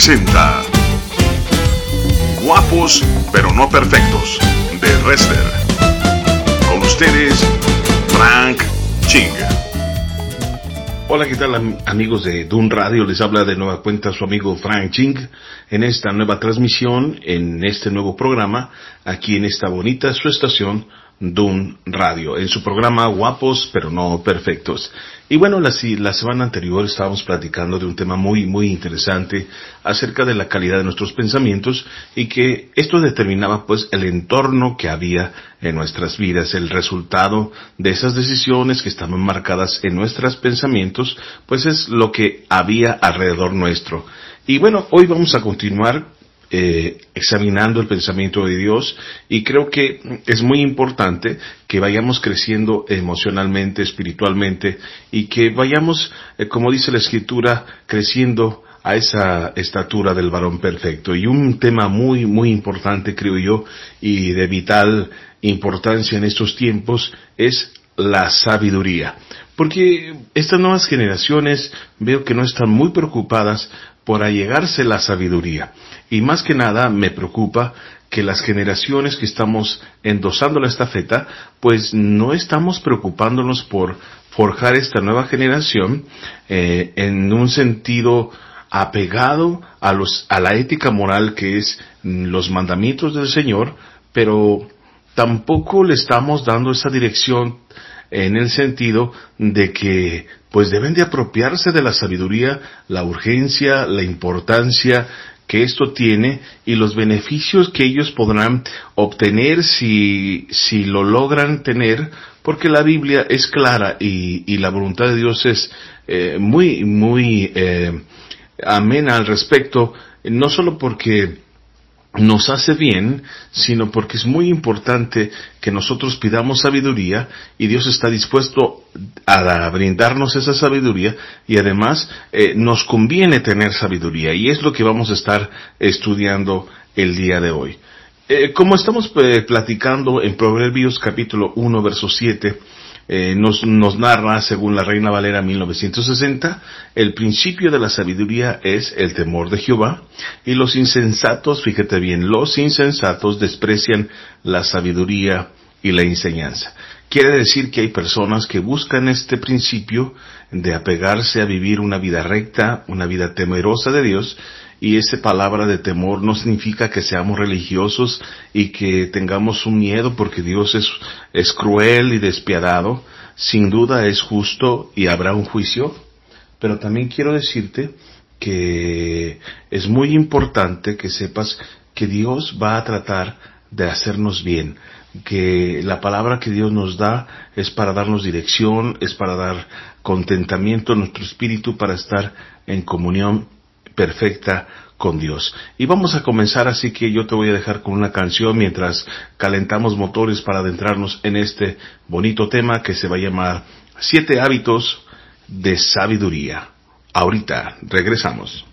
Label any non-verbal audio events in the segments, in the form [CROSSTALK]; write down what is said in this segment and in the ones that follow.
presenta Guapos pero no perfectos de Rester. Con ustedes, Frank Ching. Hola, ¿qué tal amigos de Dun Radio? Les habla de nueva cuenta su amigo Frank Ching en esta nueva transmisión, en este nuevo programa, aquí en esta bonita su estación Dun Radio, en su programa Guapos pero no perfectos. Y bueno, la, la, semana anterior estábamos platicando de un tema muy, muy interesante acerca de la calidad de nuestros pensamientos y que esto determinaba pues el entorno que había en nuestras vidas, el resultado de esas decisiones que estaban marcadas en nuestros pensamientos, pues es lo que había alrededor nuestro. Y bueno, hoy vamos a continuar eh, examinando el pensamiento de Dios y creo que es muy importante que vayamos creciendo emocionalmente, espiritualmente y que vayamos, eh, como dice la escritura, creciendo a esa estatura del varón perfecto. Y un tema muy, muy importante, creo yo, y de vital importancia en estos tiempos es la sabiduría. Porque estas nuevas generaciones veo que no están muy preocupadas por allegarse la sabiduría. Y más que nada me preocupa que las generaciones que estamos endosando la estafeta, pues no estamos preocupándonos por forjar esta nueva generación eh, en un sentido apegado a, los, a la ética moral que es los mandamientos del Señor, pero tampoco le estamos dando esa dirección en el sentido de que pues deben de apropiarse de la sabiduría, la urgencia, la importancia que esto tiene y los beneficios que ellos podrán obtener si, si lo logran tener, porque la Biblia es clara y, y la voluntad de Dios es eh, muy, muy eh, amena al respecto, no solo porque nos hace bien, sino porque es muy importante que nosotros pidamos sabiduría y Dios está dispuesto a brindarnos esa sabiduría y además eh, nos conviene tener sabiduría y es lo que vamos a estar estudiando el día de hoy. Eh, como estamos eh, platicando en Proverbios capítulo 1 verso 7, eh, nos, nos, narra, según la Reina Valera 1960, el principio de la sabiduría es el temor de Jehová, y los insensatos, fíjate bien, los insensatos desprecian la sabiduría y la enseñanza. Quiere decir que hay personas que buscan este principio de apegarse a vivir una vida recta, una vida temerosa de Dios, y esa palabra de temor no significa que seamos religiosos y que tengamos un miedo porque Dios es, es cruel y despiadado. Sin duda es justo y habrá un juicio. Pero también quiero decirte que es muy importante que sepas que Dios va a tratar de hacernos bien, que la palabra que Dios nos da es para darnos dirección, es para dar contentamiento a nuestro espíritu, para estar en comunión perfecta con Dios. Y vamos a comenzar así que yo te voy a dejar con una canción mientras calentamos motores para adentrarnos en este bonito tema que se va a llamar Siete hábitos de sabiduría. Ahorita regresamos.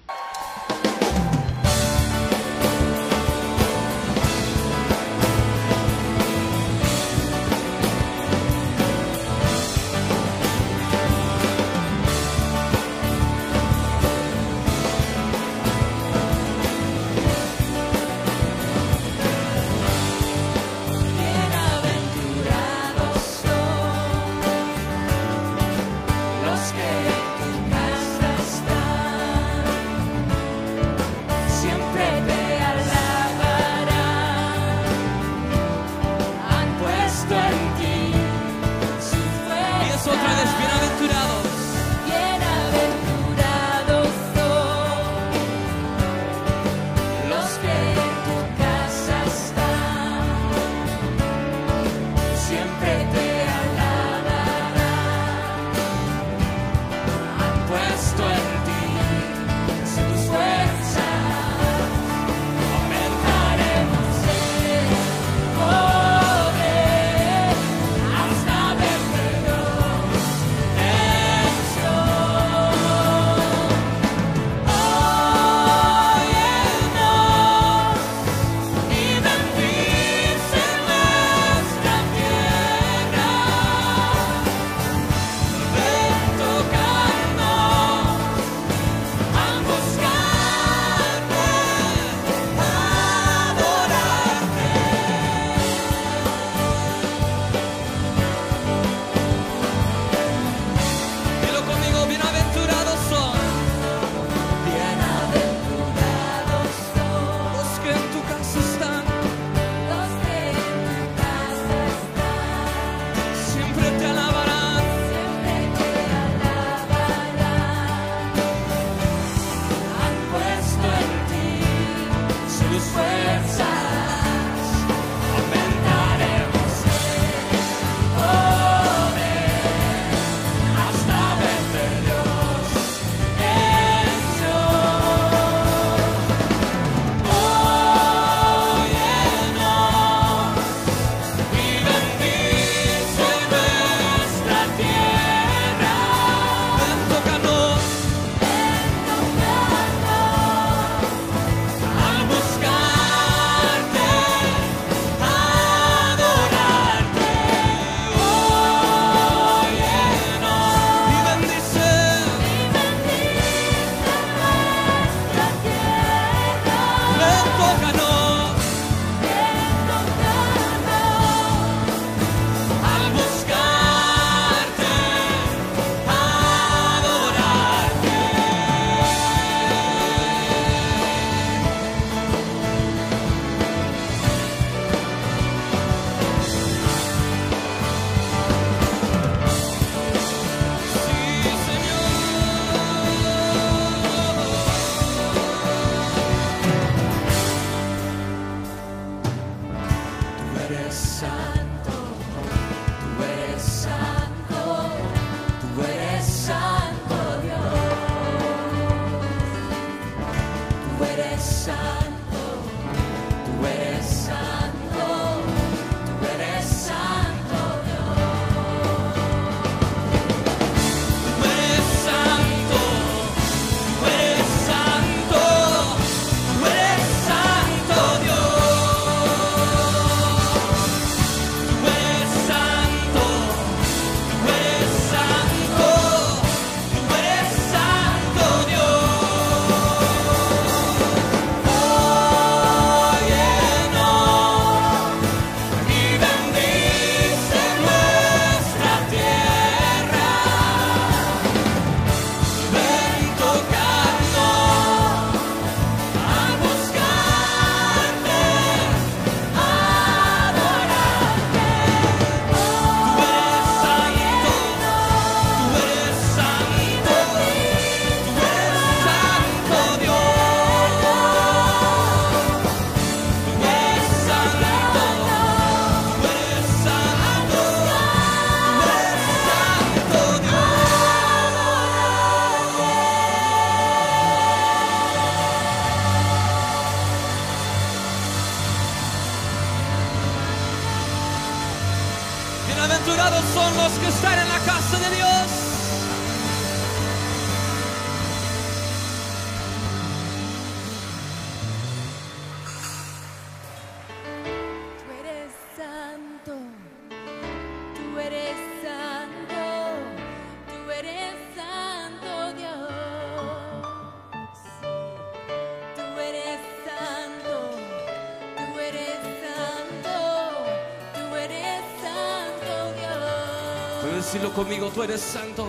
Conmigo, tú eres santo.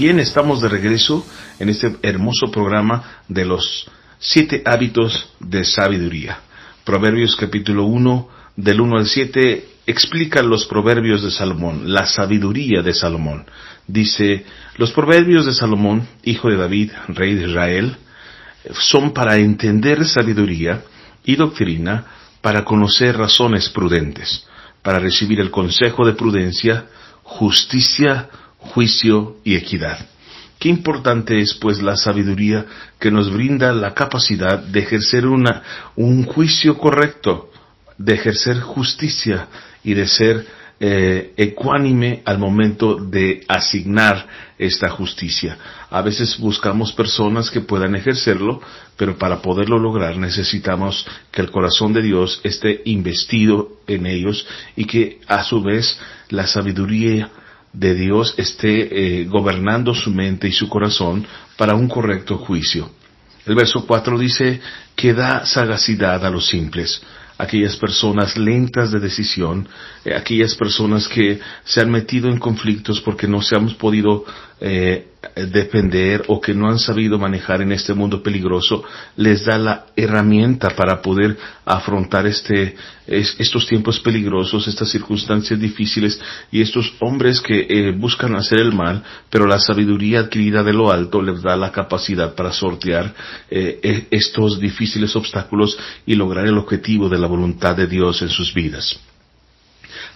Bien, estamos de regreso en este hermoso programa de los siete hábitos de sabiduría. Proverbios capítulo 1, del 1 al 7, explica los proverbios de Salomón, la sabiduría de Salomón. Dice, los proverbios de Salomón, hijo de David, rey de Israel, son para entender sabiduría y doctrina, para conocer razones prudentes, para recibir el consejo de prudencia, justicia, juicio y equidad. Qué importante es pues la sabiduría que nos brinda la capacidad de ejercer una, un juicio correcto, de ejercer justicia y de ser eh, ecuánime al momento de asignar esta justicia. A veces buscamos personas que puedan ejercerlo, pero para poderlo lograr necesitamos que el corazón de Dios esté investido en ellos y que a su vez la sabiduría de Dios esté eh, gobernando su mente y su corazón para un correcto juicio. El verso 4 dice que da sagacidad a los simples, aquellas personas lentas de decisión, eh, aquellas personas que se han metido en conflictos porque no se han podido eh, defender o que no han sabido manejar en este mundo peligroso, les da la herramienta para poder afrontar este, es- estos tiempos peligrosos, estas circunstancias difíciles y estos hombres que eh, buscan hacer el mal, pero la sabiduría adquirida de lo alto les da la capacidad para sortear eh, eh, estos difíciles obstáculos y lograr el objetivo de la voluntad de Dios en sus vidas.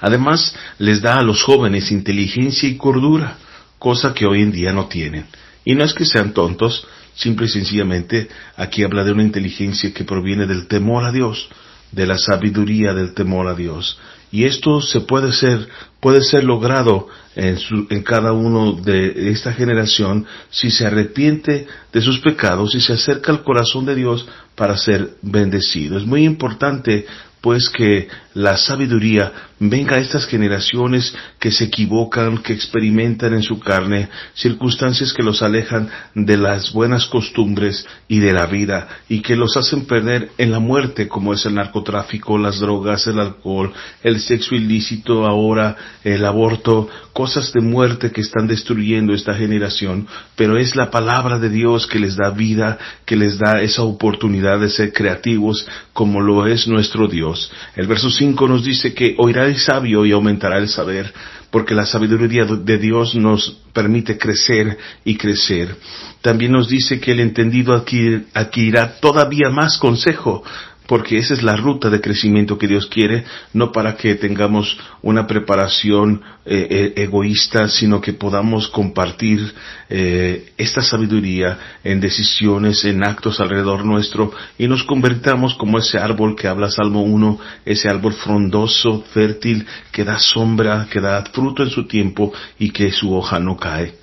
Además, les da a los jóvenes inteligencia y cordura, cosa que hoy en día no tienen. Y no es que sean tontos, simple y sencillamente aquí habla de una inteligencia que proviene del temor a Dios, de la sabiduría del temor a Dios. Y esto se puede ser, puede ser logrado en, su- en cada uno de esta generación si se arrepiente de sus pecados y se acerca al corazón de Dios para ser bendecido. Es muy importante pues que la sabiduría venga a estas generaciones que se equivocan, que experimentan en su carne circunstancias que los alejan de las buenas costumbres y de la vida y que los hacen perder en la muerte como es el narcotráfico, las drogas, el alcohol, el sexo ilícito ahora, el aborto, cosas de muerte que están destruyendo esta generación, pero es la palabra de Dios que les da vida, que les da esa oportunidad de ser creativos como lo es nuestro Dios. El verso 5 nos dice que oirá el sabio y aumentará el saber, porque la sabiduría de Dios nos permite crecer y crecer. También nos dice que el entendido adquirirá todavía más consejo, porque esa es la ruta de crecimiento que Dios quiere, no para que tengamos una preparación eh, eh, egoísta, sino que podamos compartir eh, esta sabiduría en decisiones, en actos alrededor nuestro y nos convertamos como ese árbol que habla Salmo 1, ese árbol frondoso, fértil, que da sombra, que da fruto en su tiempo y que su hoja no cae.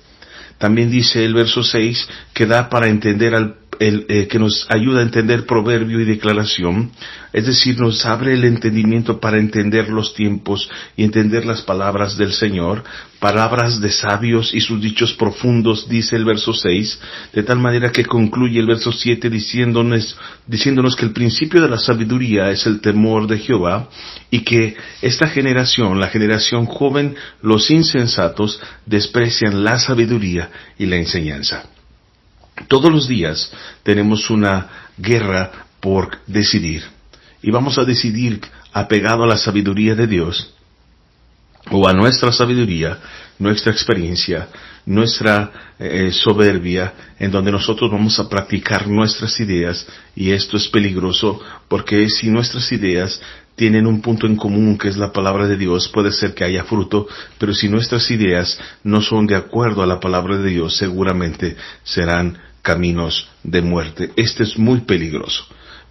También dice el verso 6 que da para entender al eh, que nos ayuda a entender proverbio y declaración, es decir, nos abre el entendimiento para entender los tiempos y entender las palabras del Señor, palabras de sabios y sus dichos profundos, dice el verso 6, de tal manera que concluye el verso 7 diciéndonos, diciéndonos que el principio de la sabiduría es el temor de Jehová y que esta generación, la generación joven, los insensatos, desprecian la sabiduría y la enseñanza. Todos los días tenemos una guerra por decidir. Y vamos a decidir apegado a la sabiduría de Dios o a nuestra sabiduría, nuestra experiencia, nuestra eh, soberbia, en donde nosotros vamos a practicar nuestras ideas y esto es peligroso porque si nuestras ideas tienen un punto en común que es la palabra de Dios, puede ser que haya fruto, pero si nuestras ideas no son de acuerdo a la palabra de Dios, seguramente serán caminos de muerte. Este es muy peligroso.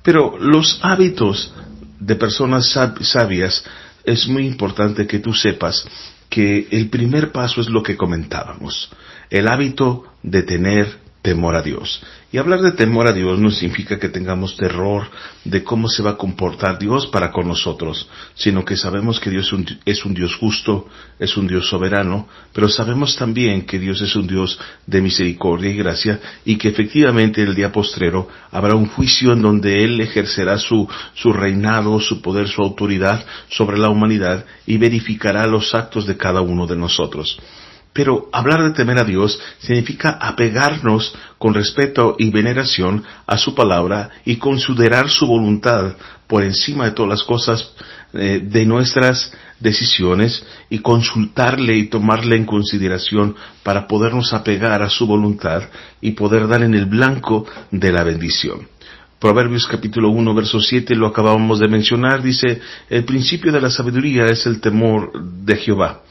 Pero los hábitos de personas sabias es muy importante que tú sepas que el primer paso es lo que comentábamos, el hábito de tener temor a Dios. Y hablar de temor a Dios no significa que tengamos terror de cómo se va a comportar Dios para con nosotros, sino que sabemos que Dios es un Dios justo, es un Dios soberano, pero sabemos también que Dios es un Dios de misericordia y gracia y que efectivamente el día postrero habrá un juicio en donde Él ejercerá su, su reinado, su poder, su autoridad sobre la humanidad y verificará los actos de cada uno de nosotros. Pero hablar de temer a Dios significa apegarnos con respeto y veneración a su palabra y considerar su voluntad por encima de todas las cosas eh, de nuestras decisiones y consultarle y tomarle en consideración para podernos apegar a su voluntad y poder dar en el blanco de la bendición. Proverbios capítulo 1, verso 7, lo acabamos de mencionar, dice, el principio de la sabiduría es el temor de Jehová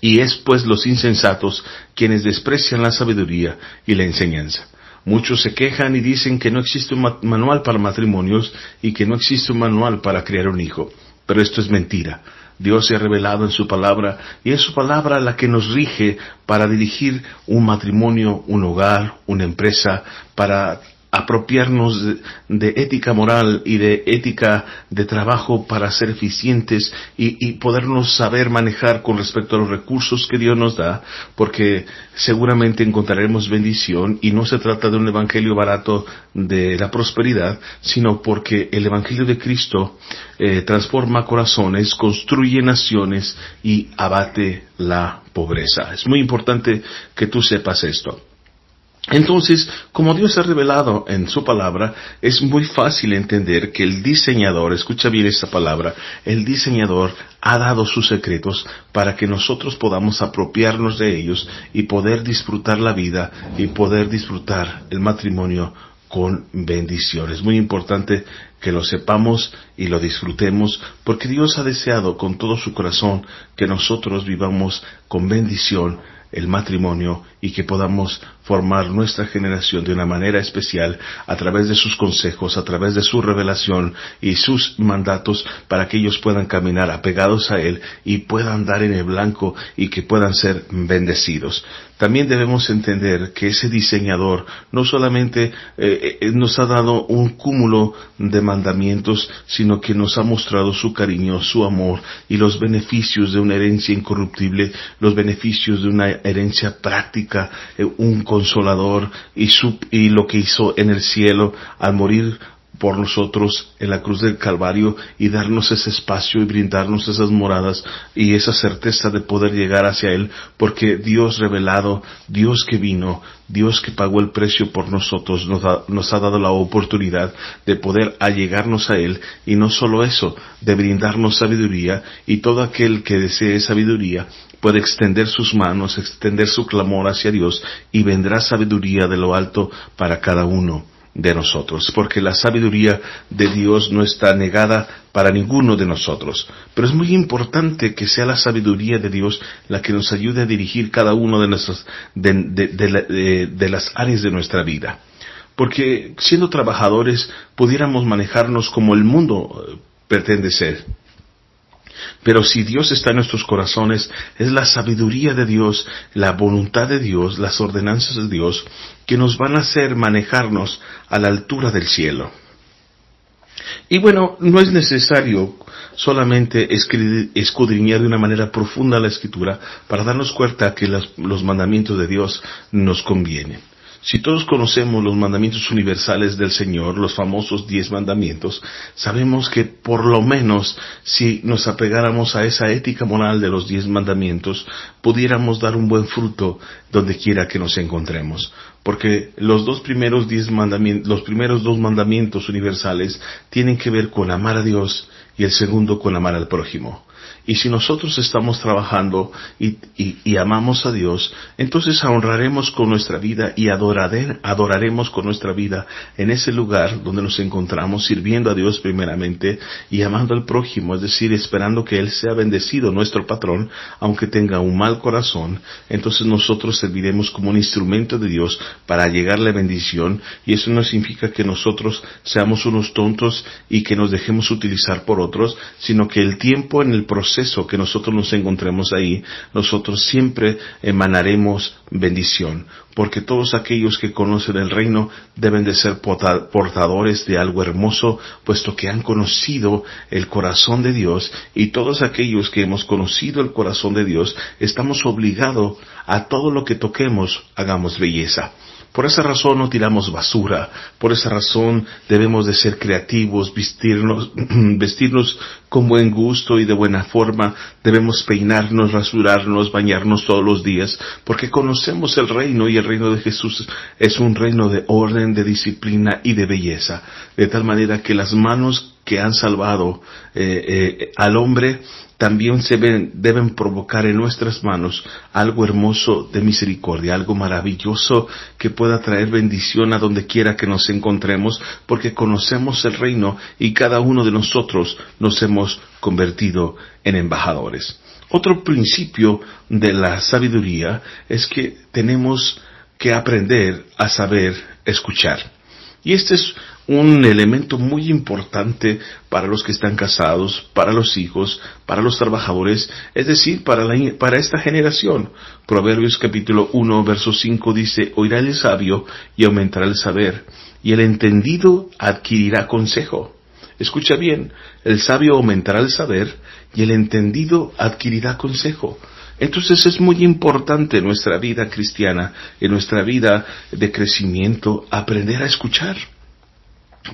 y es pues los insensatos quienes desprecian la sabiduría y la enseñanza. Muchos se quejan y dicen que no existe un manual para matrimonios y que no existe un manual para criar un hijo. Pero esto es mentira. Dios se ha revelado en su palabra y es su palabra la que nos rige para dirigir un matrimonio, un hogar, una empresa, para apropiarnos de, ética moral y de ética de trabajo para ser eficientes y, y, podernos saber manejar con respecto a los recursos que Dios nos da, porque seguramente encontraremos bendición y no se trata de un evangelio barato de la prosperidad, sino porque el evangelio de Cristo eh, transforma corazones, construye naciones y abate la pobreza. Es muy importante que tú sepas esto. Entonces, como Dios ha revelado en su palabra, es muy fácil entender que el diseñador, escucha bien esta palabra, el diseñador ha dado sus secretos para que nosotros podamos apropiarnos de ellos y poder disfrutar la vida y poder disfrutar el matrimonio con bendición. Es muy importante que lo sepamos y lo disfrutemos porque Dios ha deseado con todo su corazón que nosotros vivamos con bendición el matrimonio y que podamos formar nuestra generación de una manera especial a través de sus consejos, a través de su revelación y sus mandatos para que ellos puedan caminar apegados a Él y puedan dar en el blanco y que puedan ser bendecidos. También debemos entender que ese diseñador no solamente eh, eh, nos ha dado un cúmulo de mandamientos, sino que nos ha mostrado su cariño, su amor y los beneficios de una herencia incorruptible, los beneficios de una herencia práctica, eh, un consolador y, lo que hizo en el cielo al morir por nosotros en la cruz del Calvario y darnos ese espacio y brindarnos esas moradas y esa certeza de poder llegar hacia Él, porque Dios revelado, Dios que vino, Dios que pagó el precio por nosotros, nos, da- nos ha dado la oportunidad de poder allegarnos a Él y no solo eso, de brindarnos sabiduría y todo aquel que desee sabiduría puede extender sus manos, extender su clamor hacia Dios y vendrá sabiduría de lo alto para cada uno de nosotros, porque la sabiduría de Dios no está negada para ninguno de nosotros. Pero es muy importante que sea la sabiduría de Dios la que nos ayude a dirigir cada uno de, nuestras, de, de- de la- de- de las áreas de nuestra vida. Porque siendo trabajadores pudiéramos manejarnos como el mundo eh, pretende ser. Pero si Dios está en nuestros corazones, es la sabiduría de Dios, la voluntad de Dios, las ordenanzas de Dios, que nos van a hacer manejarnos a la altura del cielo. Y bueno, no es necesario solamente escudriñar de una manera profunda la escritura para darnos cuenta que los mandamientos de Dios nos convienen. Si todos conocemos los mandamientos universales del Señor, los famosos diez mandamientos, sabemos que por lo menos si nos apegáramos a esa ética moral de los diez mandamientos, pudiéramos dar un buen fruto donde quiera que nos encontremos. Porque los dos primeros diez mandamientos, los primeros dos mandamientos universales tienen que ver con amar a Dios y el segundo con amar al prójimo. Y si nosotros estamos trabajando y, y- amamos a Dios, entonces honraremos con nuestra vida y adorare- adoraremos con nuestra vida en ese lugar donde nos encontramos sirviendo a Dios primeramente y amando al prójimo, es decir, esperando que Él sea bendecido, nuestro patrón, aunque tenga un mal corazón, entonces nosotros serviremos como un instrumento de Dios para llegarle bendición y eso no significa que nosotros seamos unos tontos y que nos dejemos utilizar por otros, sino que el tiempo en el proceso que nosotros nos encontremos ahí, nosotros siempre emanaremos bendición, porque todos aquellos que conocen el reino deben de ser porta- portadores de algo hermoso, puesto que han conocido el corazón de Dios y todos aquellos que hemos conocido el corazón de Dios, estamos obligados a todo lo que toquemos, hagamos belleza. Por esa razón no tiramos basura, por esa razón debemos de ser creativos, vestirnos, [CLEARS THROAT] vestirnos con buen gusto y de buena forma, debemos peinarnos, rasurarnos, bañarnos todos los días, porque conocemos el reino y el reino de Jesús es un reino de orden, de disciplina y de belleza, de tal manera que las manos que han salvado eh, eh, al hombre también se ven- deben provocar en nuestras manos algo hermoso de misericordia, algo maravilloso que pueda traer bendición a donde quiera que nos encontremos, porque conocemos el reino y cada uno de nosotros nos hemos convertido en embajadores. Otro principio de la sabiduría es que tenemos que aprender a saber escuchar. Y este es un elemento muy importante para los que están casados, para los hijos, para los trabajadores, es decir, para, la- para esta generación. Proverbios capítulo 1, verso 5 dice, oirá el sabio y aumentará el saber, y el entendido adquirirá consejo. Escucha bien, el sabio aumentará el saber y el entendido adquirirá consejo. Entonces es muy importante en nuestra vida cristiana, en nuestra vida de crecimiento, aprender a escuchar.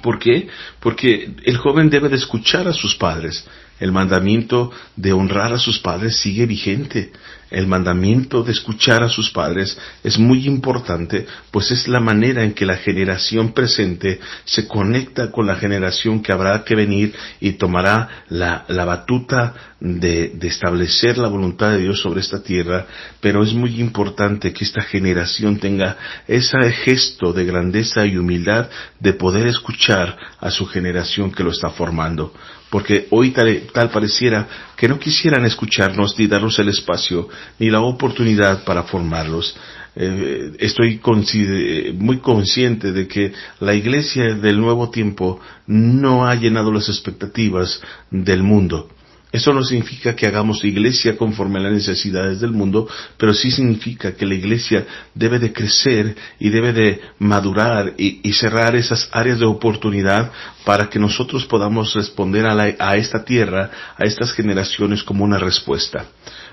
¿Por qué? Porque el joven debe de escuchar a sus padres. El mandamiento de honrar a sus padres sigue vigente. El mandamiento de escuchar a sus padres es muy importante, pues es la manera en que la generación presente se conecta con la generación que habrá que venir y tomará la, la batuta de, de establecer la voluntad de Dios sobre esta tierra, pero es muy importante que esta generación tenga ese gesto de grandeza y humildad de poder escuchar a su generación que lo está formando. Porque hoy tal, tal, pareciera que no quisieran escucharnos ni darnos el espacio ni la oportunidad para formarlos. eh, estoy muy consciente de que la iglesia del nuevo tiempo no ha llenado las expectativas del mundo. Eso no significa que hagamos iglesia conforme a las necesidades del mundo, pero sí significa que la iglesia debe de crecer y debe de madurar y, y cerrar esas áreas de oportunidad para que nosotros podamos responder a, la- a esta tierra, a estas generaciones como una respuesta.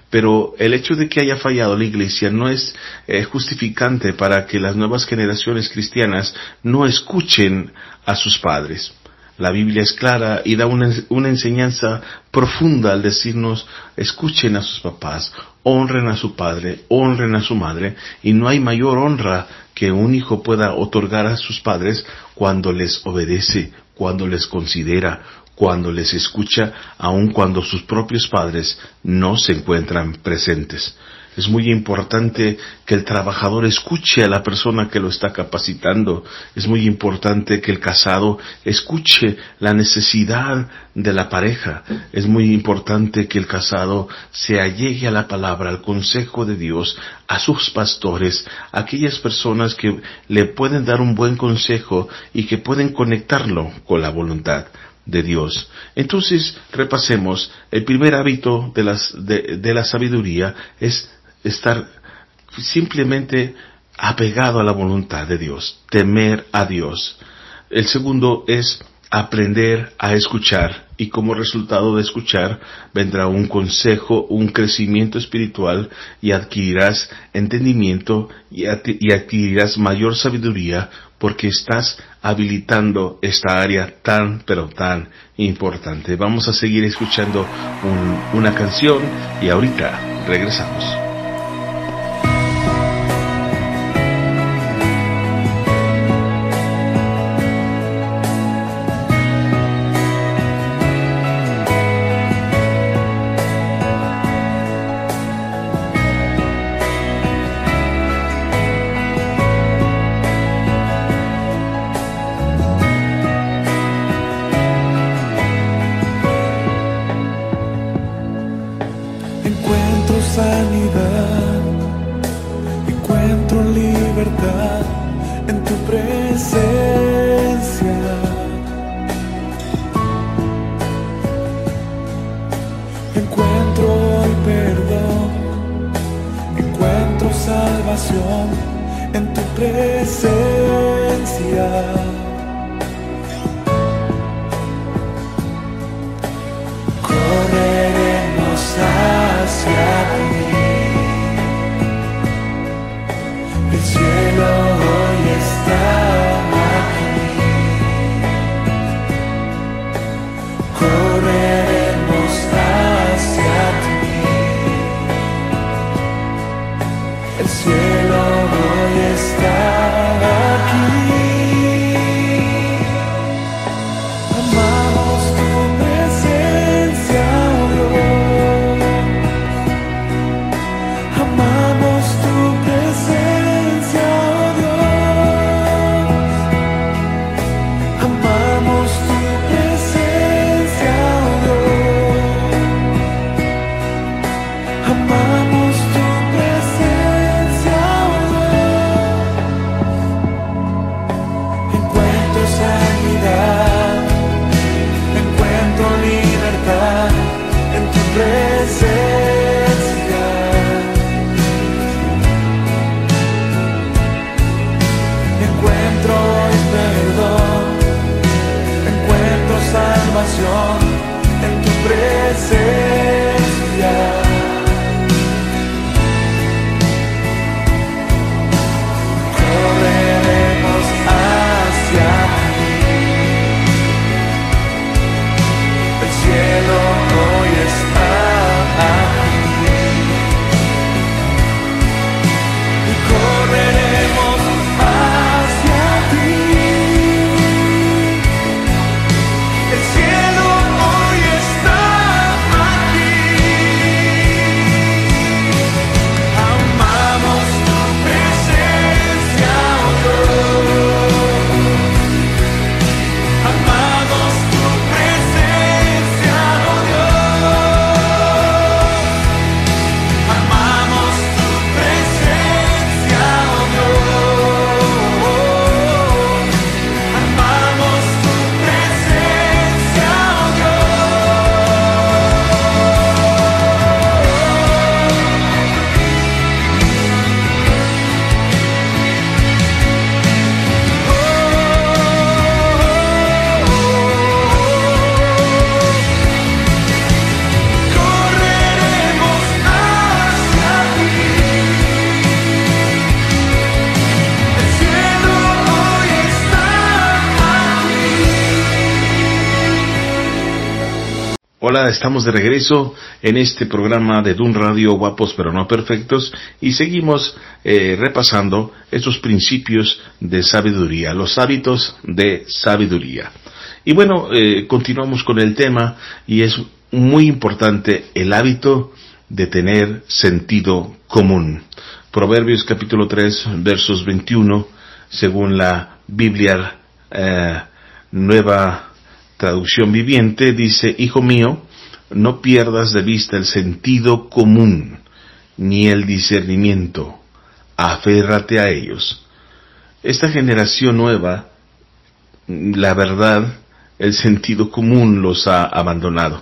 Pero el hecho de que haya fallado la iglesia no es eh, justificante para que las nuevas generaciones cristianas no escuchen a sus padres. La Biblia es clara y da una, una enseñanza profunda al decirnos, escuchen a sus papás, honren a su padre, honren a su madre, y no hay mayor honra que un hijo pueda otorgar a sus padres cuando les obedece, cuando les considera, cuando les escucha, aun cuando sus propios padres no se encuentran presentes. Es muy importante que el trabajador escuche a la persona que lo está capacitando. Es muy importante que el casado escuche la necesidad de la pareja. Es muy importante que el casado se allegue a la palabra, al consejo de Dios, a sus pastores, a aquellas personas que le pueden dar un buen consejo y que pueden conectarlo con la voluntad de Dios. Entonces, repasemos, el primer hábito de, las, de, de la sabiduría es estar simplemente apegado a la voluntad de Dios, temer a Dios. El segundo es aprender a escuchar y como resultado de escuchar vendrá un consejo, un crecimiento espiritual y adquirirás entendimiento y, adquirirás mayor sabiduría porque estás habilitando esta área tan pero tan importante. Vamos a seguir escuchando un- una canción y ahorita regresamos. Estamos de regreso en este programa de Dun Radio Guapos pero no perfectos y seguimos eh, repasando estos principios de sabiduría, los hábitos de sabiduría. Y bueno, eh, continuamos con el tema y es muy importante el hábito de tener sentido común. Proverbios capítulo 3 versos 21 según la Biblia eh, Nueva traducción viviente dice, Hijo mío, no pierdas de vista el sentido común ni el discernimiento, aférrate a ellos. Esta generación nueva, la verdad, el sentido común los ha abandonado,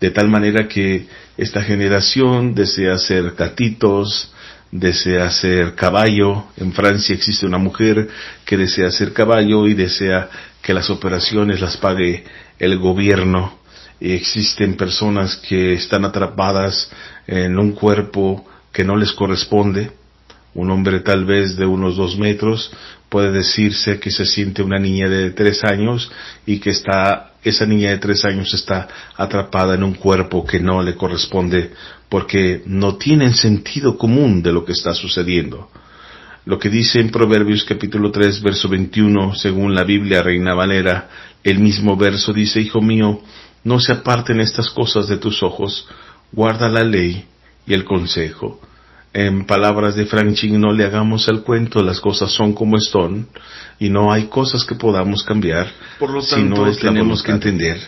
de tal manera que esta generación desea ser gatitos, desea ser caballo. En Francia existe una mujer que desea ser caballo y desea que las operaciones las pague el gobierno. Existen personas que están atrapadas en un cuerpo que no les corresponde. Un hombre tal vez de unos dos metros puede decirse que se siente una niña de tres años y que está, esa niña de tres años está atrapada en un cuerpo que no le corresponde porque no tienen sentido común de lo que está sucediendo. Lo que dice en Proverbios capítulo 3, verso 21, según la Biblia Reina Valera, el mismo verso dice, Hijo mío, no se aparten estas cosas de tus ojos, guarda la ley y el consejo. En palabras de Frank Ching, no le hagamos el cuento, las cosas son como están y no hay cosas que podamos cambiar. Por lo tanto, tenemos que entender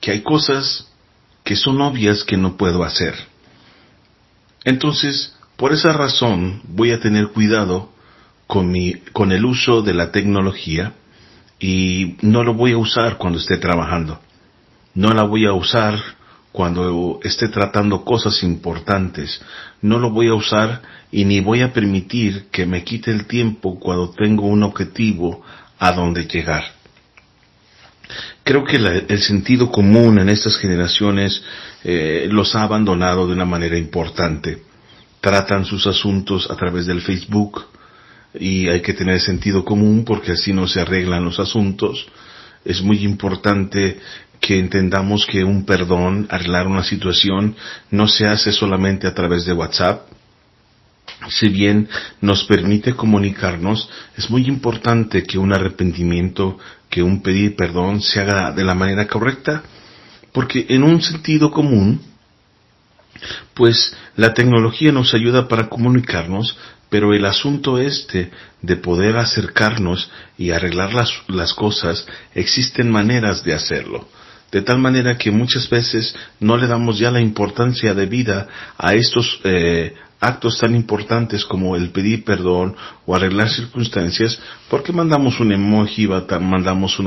que hay cosas que son obvias que no puedo hacer. Entonces, por esa razón voy a tener cuidado con, mi, con el uso de la tecnología y no lo voy a usar cuando esté trabajando. No la voy a usar cuando esté tratando cosas importantes. No lo voy a usar y ni voy a permitir que me quite el tiempo cuando tengo un objetivo a donde llegar. Creo que el sentido común en estas generaciones eh, los ha abandonado de una manera importante tratan sus asuntos a través del Facebook y hay que tener sentido común porque así no se arreglan los asuntos. Es muy importante que entendamos que un perdón, arreglar una situación, no se hace solamente a través de WhatsApp. Si bien nos permite comunicarnos, es muy importante que un arrepentimiento, que un pedir perdón se haga de la manera correcta, porque en un sentido común, pues la tecnología nos ayuda para comunicarnos, pero el asunto este de poder acercarnos y arreglar las, cosas, existen maneras de hacerlo. De tal manera que muchas veces no le damos ya la importancia de vida a estos eh, actos tan importantes como el pedir perdón o arreglar circunstancias, porque mandamos un emoji, mandamos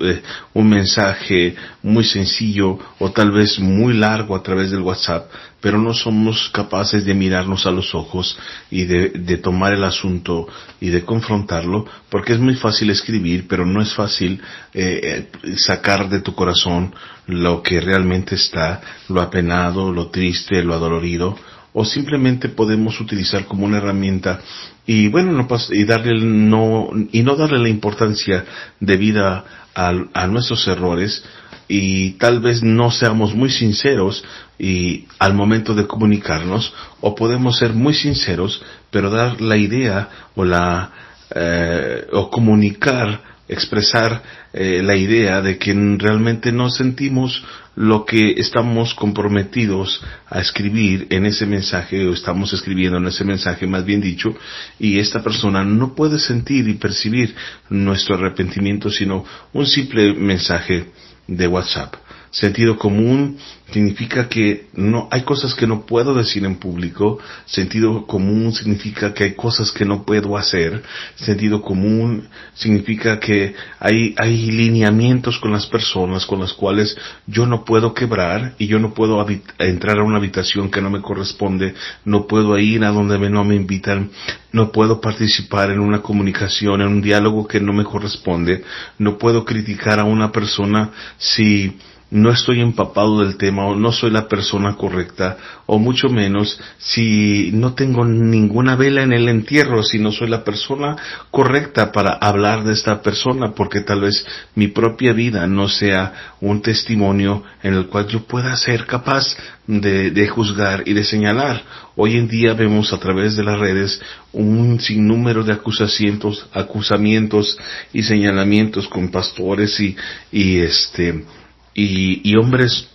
eh, un mensaje muy sencillo o tal vez muy largo a través del WhatsApp, pero no somos capaces de mirarnos a los ojos y de, tomar el asunto y de confrontarlo, porque es muy fácil escribir, pero no es fácil eh, eh, sacar de tu corazón lo que realmente está, lo apenado, lo triste, lo adolorido, o simplemente podemos utilizar como una herramienta y bueno no y darle no y no darle la importancia debida a, a nuestros errores y tal vez no seamos muy sinceros y al momento de comunicarnos o podemos ser muy sinceros pero dar la idea o la eh, o comunicar expresar eh, la idea de que realmente no sentimos lo que estamos comprometidos a escribir en ese mensaje o estamos escribiendo en ese mensaje más bien dicho y esta persona no puede sentir y percibir nuestro arrepentimiento sino un simple mensaje de WhatsApp Sentido común significa que no hay cosas que no puedo decir en público. Sentido común significa que hay cosas que no puedo hacer. Sentido común significa que hay, hay lineamientos con las personas con las cuales yo no puedo quebrar y yo no puedo entrar a una habitación que no me corresponde. No puedo ir a donde no me invitan. No puedo participar en una comunicación, en un diálogo que no me corresponde. No puedo criticar a una persona si no estoy empapado del tema o no soy la persona correcta o mucho menos si no tengo ninguna vela en el entierro, si no soy la persona correcta para hablar de esta persona porque tal vez mi propia vida no sea un testimonio en el cual yo pueda ser capaz de, de juzgar y de señalar. Hoy en día vemos a través de las redes un sinnúmero de acusaciones, acusamientos y señalamientos con pastores y, y este, y, y hombres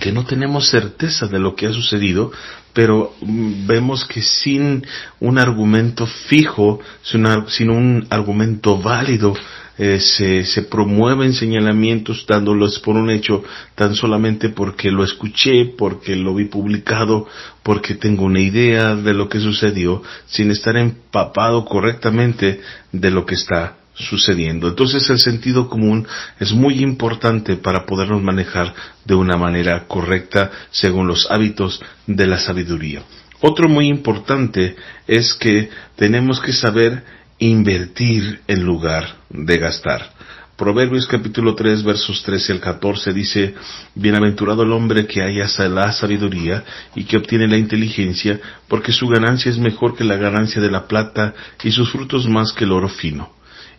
que no tenemos certeza de lo que ha sucedido, pero mm, vemos que sin un argumento fijo, sin, un argumento válido, eh, se, se promueven señalamientos dándolos por un hecho tan solamente porque lo escuché, porque lo vi publicado, porque tengo una idea de lo que sucedió, sin estar empapado correctamente de lo que está sucediendo. Entonces el sentido común es muy importante para podernos manejar de una manera correcta según los hábitos de la sabiduría. Otro muy importante es que tenemos que saber invertir en lugar de gastar. Proverbios capítulo 3 versos 13 al 14 dice, Bienaventurado el hombre que haya la sabiduría y que obtiene la inteligencia, porque su ganancia es mejor que la ganancia de la plata y sus frutos más que el oro fino.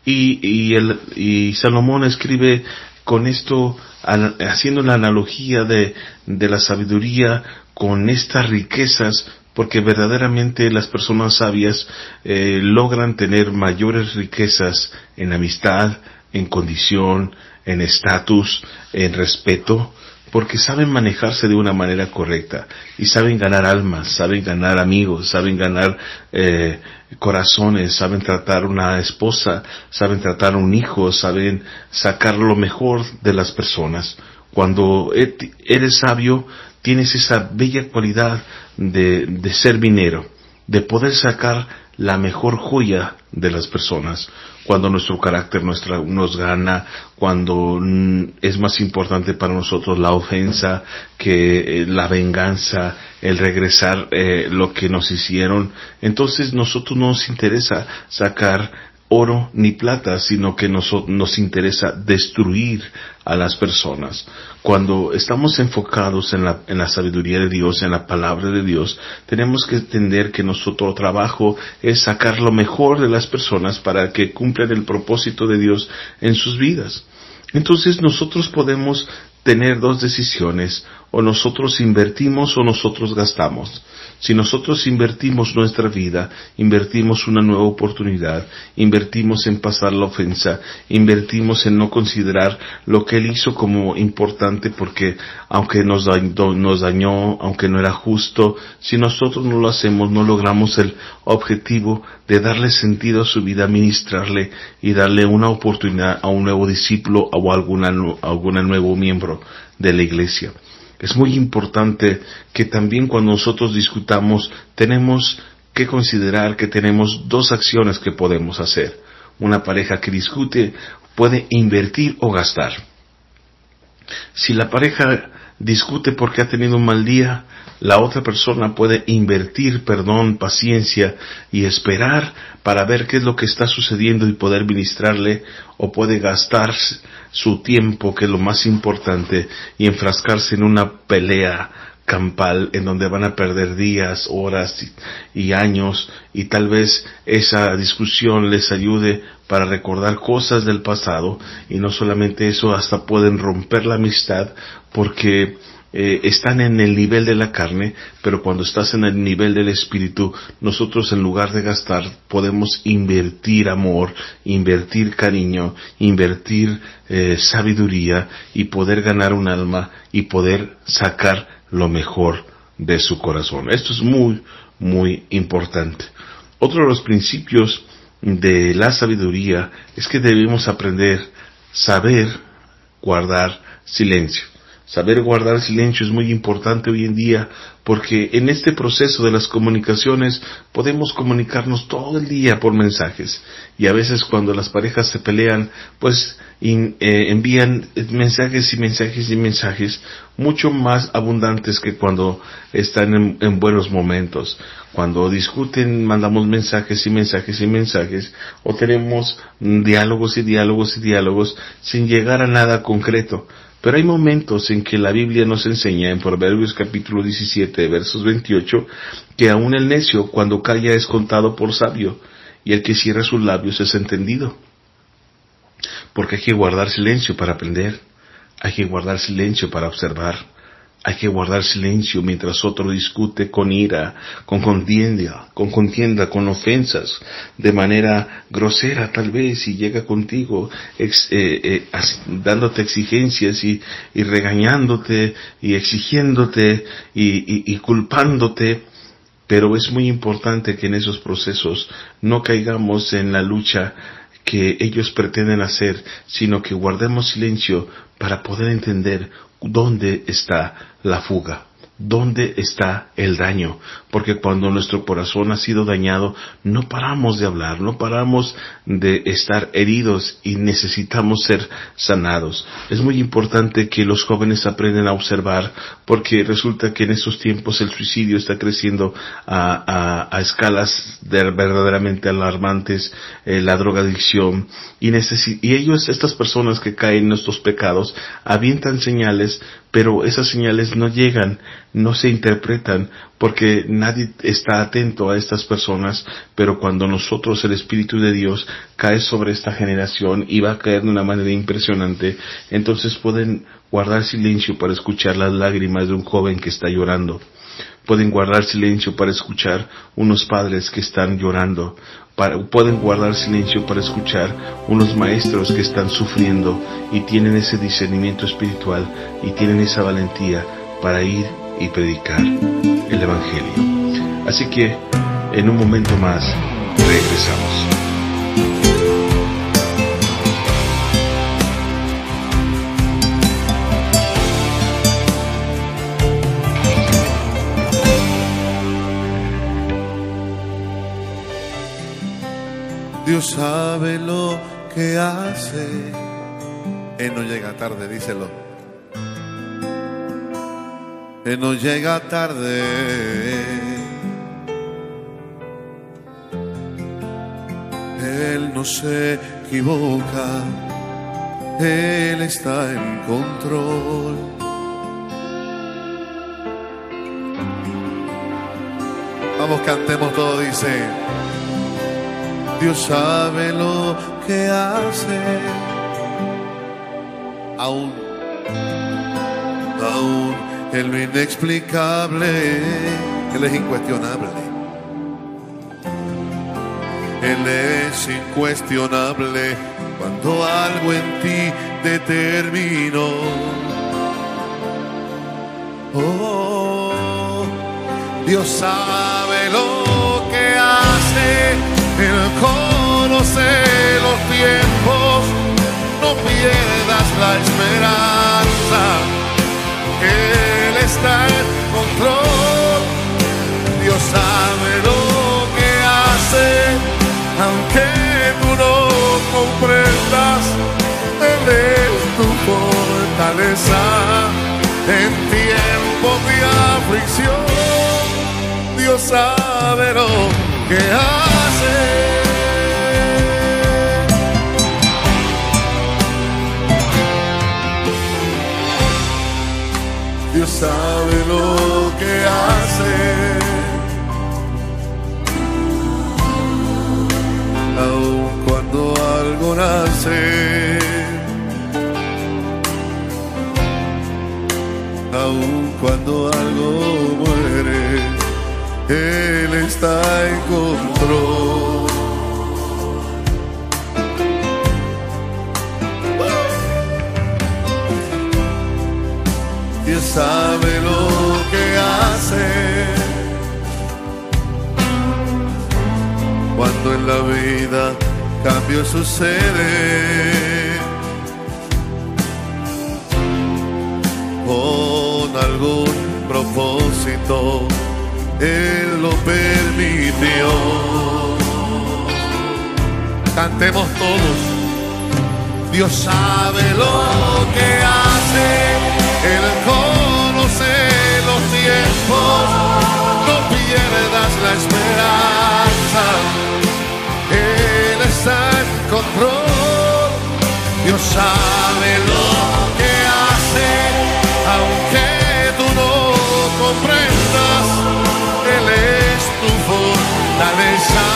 Y, y, el, y Salomón escribe con esto, haciendo la analogía de, de la sabiduría con estas riquezas, porque verdaderamente las personas sabias eh, logran tener mayores riquezas en amistad, en condición, en estatus, en respeto, porque saben manejarse de una manera correcta y saben ganar almas, saben ganar amigos, saben ganar eh, corazones, saben tratar una esposa, saben tratar un hijo, saben sacar lo mejor de las personas. Cuando eres sabio, tienes esa bella cualidad de, de ser minero, de poder sacar la mejor joya de las personas. Cuando nuestro carácter nuestra, nos gana, cuando mm, es más importante para nosotros la ofensa que eh, la venganza, el regresar eh, lo que nos hicieron, entonces nosotros no nos interesa sacar oro ni plata, sino que nos, nos interesa destruir a las personas. Cuando estamos enfocados en la, en la sabiduría de Dios, en la palabra de Dios, tenemos que entender que nuestro trabajo es sacar lo mejor de las personas para que cumplan el propósito de Dios en sus vidas. Entonces nosotros podemos tener dos decisiones, o nosotros invertimos o nosotros gastamos. Si nosotros invertimos nuestra vida, invertimos una nueva oportunidad, invertimos en pasar la ofensa, invertimos en no considerar lo que Él hizo como importante porque aunque nos dañó, aunque no era justo, si nosotros no lo hacemos, no logramos el objetivo de darle sentido a su vida, ministrarle y darle una oportunidad a un nuevo discípulo o a alguna, a algún nuevo miembro de la iglesia. Es muy importante que también cuando nosotros discutamos tenemos que considerar que tenemos dos acciones que podemos hacer. Una pareja que discute puede invertir o gastar. Si la pareja discute porque ha tenido un mal día, la otra persona puede invertir perdón, paciencia y esperar para ver qué es lo que está sucediendo y poder ministrarle o puede gastar su tiempo, que es lo más importante, y enfrascarse en una pelea campal en donde van a perder días, horas y, y, años y tal vez esa discusión les ayude para recordar cosas del pasado y no solamente eso, hasta pueden romper la amistad porque eh, están en el nivel de la carne, pero cuando estás en el nivel del espíritu, nosotros en lugar de gastar podemos invertir amor, invertir cariño, invertir eh, sabiduría y poder ganar un alma y poder sacar lo mejor de su corazón. Esto es muy, muy importante. Otro de los principios de la sabiduría es que debemos aprender, saber guardar silencio. Saber guardar silencio es muy importante hoy en día porque en este proceso de las comunicaciones podemos comunicarnos todo el día por mensajes y a veces cuando las parejas se pelean pues eh, envían mensajes y mensajes y mensajes mucho más abundantes que cuando están en buenos momentos. Cuando discuten mandamos mensajes y mensajes y mensajes o tenemos diálogos y diálogos y diálogos sin llegar a nada concreto Pero hay momentos en que la Biblia nos enseña en Proverbios capítulo 17, versos 28, que aún el necio cuando calla es contado por sabio, y el que cierra sus labios es entendido. Porque hay que guardar silencio para aprender, hay que guardar silencio para observar, hay que guardar silencio mientras otro discute con ira, con contienda, con contienda, con ofensas, de manera grosera tal vez, y llega contigo eh, eh, dándote exigencias y, y regañándote y exigiéndote y- y culpándote. Pero es muy importante que en esos procesos no caigamos en la lucha que ellos pretenden hacer, sino que guardemos silencio para poder entender dónde está la fuga, dónde está el daño, porque cuando nuestro corazón ha sido dañado, no paramos de hablar, no paramos de estar heridos y necesitamos ser sanados. Es muy importante que los jóvenes aprendan a observar, porque resulta que en estos tiempos el suicidio está creciendo a, a- a escalas de- verdaderamente alarmantes, eh, la drogadicción, y, y ellos, estas personas que caen en estos pecados, avientan señales, pero esas señales no llegan, no se interpretan, porque nadie está atento a estas personas, pero cuando nosotros, el Espíritu de Dios, cae sobre esta generación y va a caer de una manera impresionante, entonces pueden guardar silencio para escuchar las lágrimas de un joven que está llorando. Pueden guardar silencio para escuchar unos padres que están llorando. Para- pueden guardar silencio para escuchar unos maestros que están sufriendo y tienen ese discernimiento espiritual y tienen esa valentía para ir y predicar el Evangelio. Así que en un momento más regresamos. Dios sabe lo que hace. Él no llega tarde, díselo. Él no llega tarde. Él no se equivoca. Él está en control. Vamos, cantemos todo, dice. Dios sabe lo que hace. Aún, aún en lo inexplicable, Él es incuestionable. Él es incuestionable cuando algo en ti determinó. Oh, Dios sabe lo que hace, Él conoce los tiempos, no pierdas la esperanza, está en control, Dios sabe lo que hace, aunque tú no comprendas, Él es tu fortaleza en tiempos de aflicción. Dios sabe lo que hace. Sabe lo que hace. Aun cuando algo nace. Aun cuando algo muere, Él está en control. Sabe lo que hace. Cuando en la vida cambio sucede. con algún propósito, Él lo permitió. Cantemos todos. Dios sabe lo que hace, conoce los no pierdas la esperanza. Él está en control, Dios sabe lo que hace, aunque tú no comprendas, Él es tu fortaleza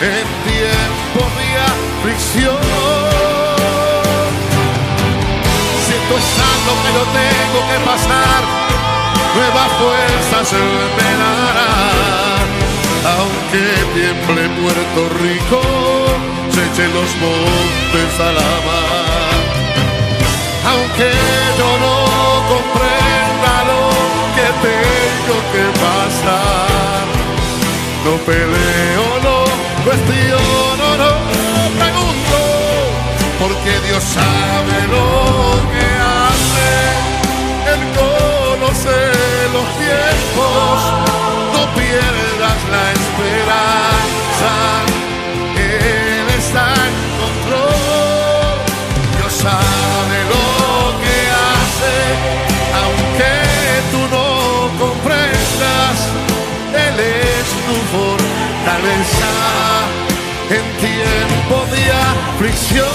en tiempos de aflicción. Si esto es que yo tengo que pasar, nuevas fuerzas me darán. Aunque tiemble Puerto Rico, se echen los montes a la mar. Aunque yo no comprenda lo que tengo que pasar, no peleo, no cuestiono, no pregunto, porque Dios sabe lo que conoce los tiempos, no pierdas la esperanza, Él está en control, Dios sabe lo que hace, aunque tú no comprendas, Él es tu fortaleza en tiempo de aflicción.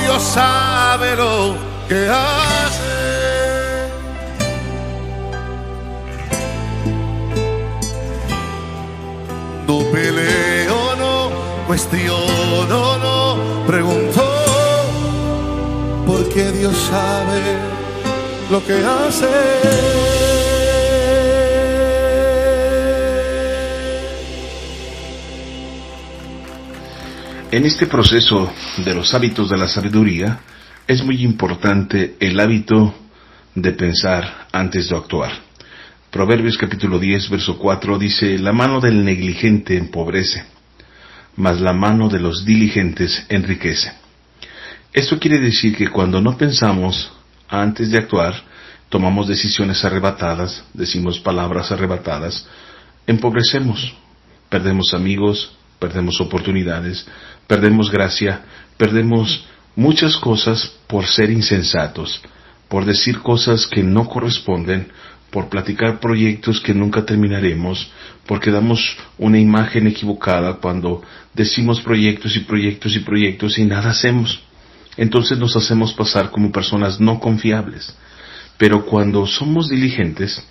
Dios sabe lo que hace. Peleo, no cuestiono, no pregunto, porque Dios sabe lo que hace. En este proceso de los hábitos de la sabiduría es muy importante el hábito de pensar antes de actuar. Proverbios capítulo 10, verso 4 dice, La mano del negligente empobrece, mas la mano de los diligentes enriquece. Esto quiere decir que cuando no pensamos antes de actuar, tomamos decisiones arrebatadas, decimos palabras arrebatadas, empobrecemos, perdemos amigos, perdemos oportunidades, perdemos gracia, perdemos muchas cosas por ser insensatos, por decir cosas que no corresponden, por platicar proyectos que nunca terminaremos, porque damos una imagen equivocada cuando decimos proyectos y proyectos y proyectos y nada hacemos. Entonces nos hacemos pasar como personas no confiables. Pero cuando somos diligentes,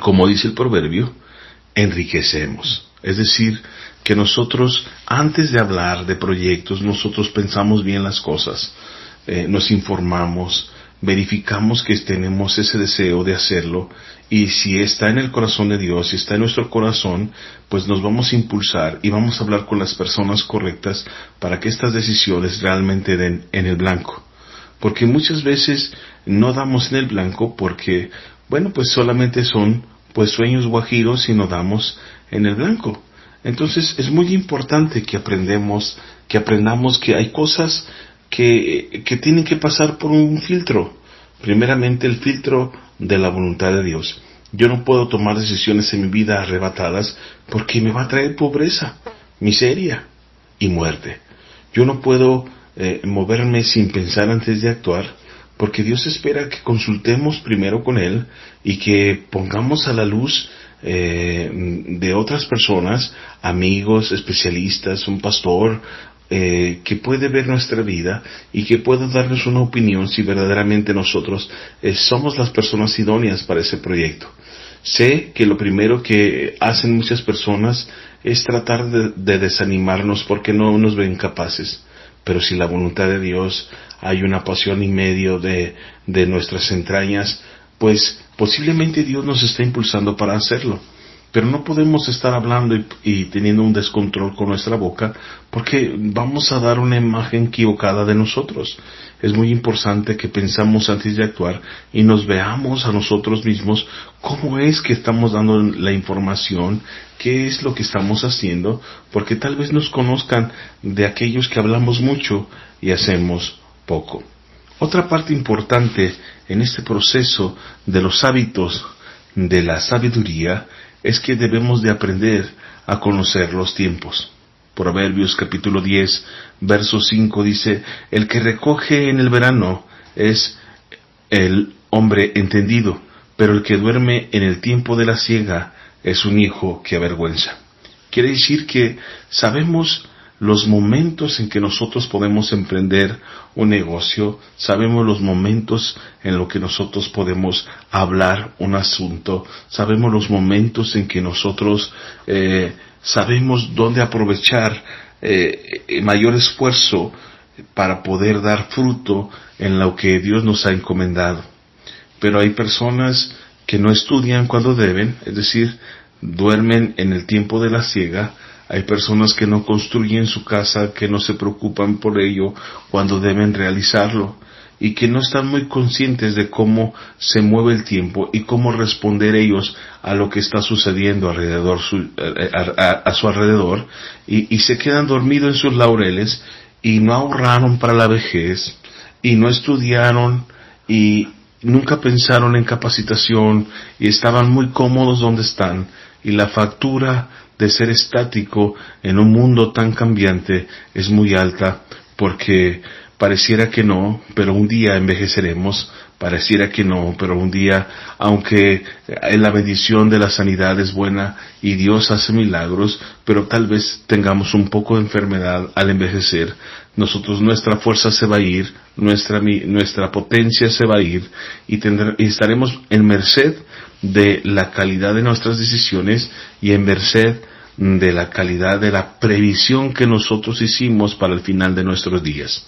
como dice el proverbio, enriquecemos. Es decir, que nosotros, antes de hablar de proyectos, nosotros pensamos bien las cosas, eh, nos informamos, verificamos que tenemos ese deseo de hacerlo y si está en el corazón de Dios, si está en nuestro corazón, pues nos vamos a impulsar y vamos a hablar con las personas correctas para que estas decisiones realmente den en el blanco. Porque muchas veces no damos en el blanco porque, bueno, pues solamente son pues sueños guajiros y no damos en el blanco. Entonces es muy importante que aprendemos, que aprendamos que hay cosas que, que tienen que pasar por un filtro. Primeramente el filtro de la voluntad de Dios. Yo no puedo tomar decisiones en mi vida arrebatadas porque me va a traer pobreza, miseria y muerte. Yo no puedo eh, moverme sin pensar antes de actuar porque Dios espera que consultemos primero con Él y que pongamos a la luz eh, de otras personas, amigos, especialistas, un pastor, eh, que puede ver nuestra vida y que pueda darnos una opinión si verdaderamente nosotros eh, somos las personas idóneas para ese proyecto. Sé que lo primero que hacen muchas personas es tratar de, de desanimarnos porque no nos ven capaces. Pero si la voluntad de Dios hay una pasión y medio de, de nuestras entrañas, pues posiblemente Dios nos está impulsando para hacerlo. Pero no podemos estar hablando y, y, teniendo un descontrol con nuestra boca porque vamos a dar una imagen equivocada de nosotros. Es muy importante que pensamos antes de actuar y nos veamos a nosotros mismos cómo es que estamos dando la información, qué es lo que estamos haciendo, porque tal vez nos conozcan de aquellos que hablamos mucho y hacemos poco. Otra parte importante en este proceso de los hábitos de la sabiduría es que debemos de aprender a conocer los tiempos. Proverbios capítulo 10, verso 5 dice, el que recoge en el verano es el hombre entendido, pero el que duerme en el tiempo de la siega es un hijo que avergüenza. Quiere decir que sabemos los momentos en que nosotros podemos emprender un negocio, sabemos los momentos en los que nosotros podemos hablar un asunto, sabemos los momentos en que nosotros eh, sabemos dónde aprovechar eh, mayor esfuerzo para poder dar fruto en lo que Dios nos ha encomendado. Pero hay personas que no estudian cuando deben, es decir, duermen en el tiempo de la ciega, hay personas que no construyen su casa, que no se preocupan por ello cuando deben realizarlo y que no están muy conscientes de cómo se mueve el tiempo y cómo responder ellos a lo que está sucediendo alrededor eh, a, su alrededor y se quedan dormidos en sus laureles y no ahorraron para la vejez y no estudiaron y nunca pensaron en capacitación y estaban muy cómodos donde están y la factura de ser estático en un mundo tan cambiante es muy alta porque pareciera que no, pero un día envejeceremos, pareciera que no, pero un día, aunque la bendición de la sanidad es buena y Dios hace milagros, pero tal vez tengamos un poco de enfermedad al envejecer, nosotros nuestra fuerza se va a ir, nuestra, nuestra potencia se va a ir y, y estaremos en merced de la calidad de nuestras decisiones y en merced de la calidad de la previsión que nosotros hicimos para el final de nuestros días.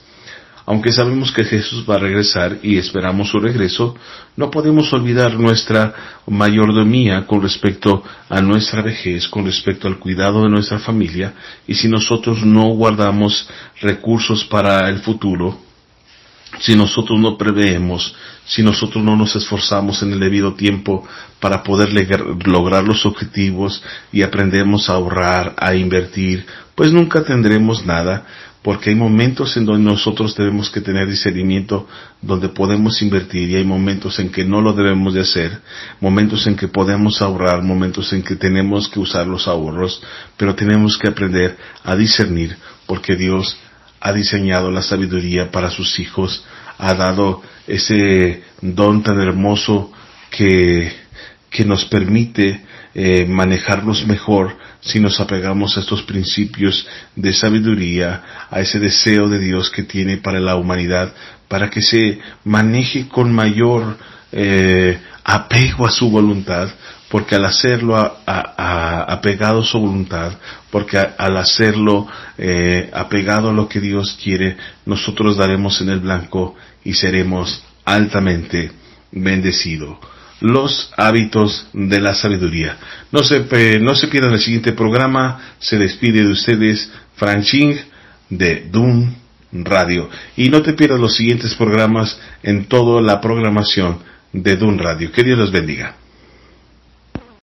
Aunque sabemos que Jesús va a regresar y esperamos su regreso, no podemos olvidar nuestra mayordomía con respecto a nuestra vejez, con respecto al cuidado de nuestra familia, y si nosotros no guardamos recursos para el futuro, si nosotros no preveemos, si nosotros no nos esforzamos en el debido tiempo para poder lograr los objetivos y aprendemos a ahorrar, a invertir, pues nunca tendremos nada, porque hay momentos en donde nosotros debemos que tener discernimiento donde podemos invertir y hay momentos en que no lo debemos de hacer, momentos en que podemos ahorrar, momentos en que tenemos que usar los ahorros, pero tenemos que aprender a discernir porque Dios ha diseñado la sabiduría para sus hijos, ha dado ese don tan hermoso que, que nos permite eh, manejarlos mejor si nos apegamos a estos principios de sabiduría, a ese deseo de Dios que tiene para la humanidad, para que se maneje con mayor eh, apego a su voluntad, porque al hacerlo apegado a su voluntad, porque al hacerlo eh, apegado a lo que Dios quiere, nosotros daremos en el blanco y seremos altamente bendecidos. Los hábitos de la sabiduría. No se, no se pierdan el siguiente programa. Se despide de ustedes Frank Ching de Doom Radio. Y no te pierdas los siguientes programas en toda la programación de Doom Radio. Que Dios los bendiga.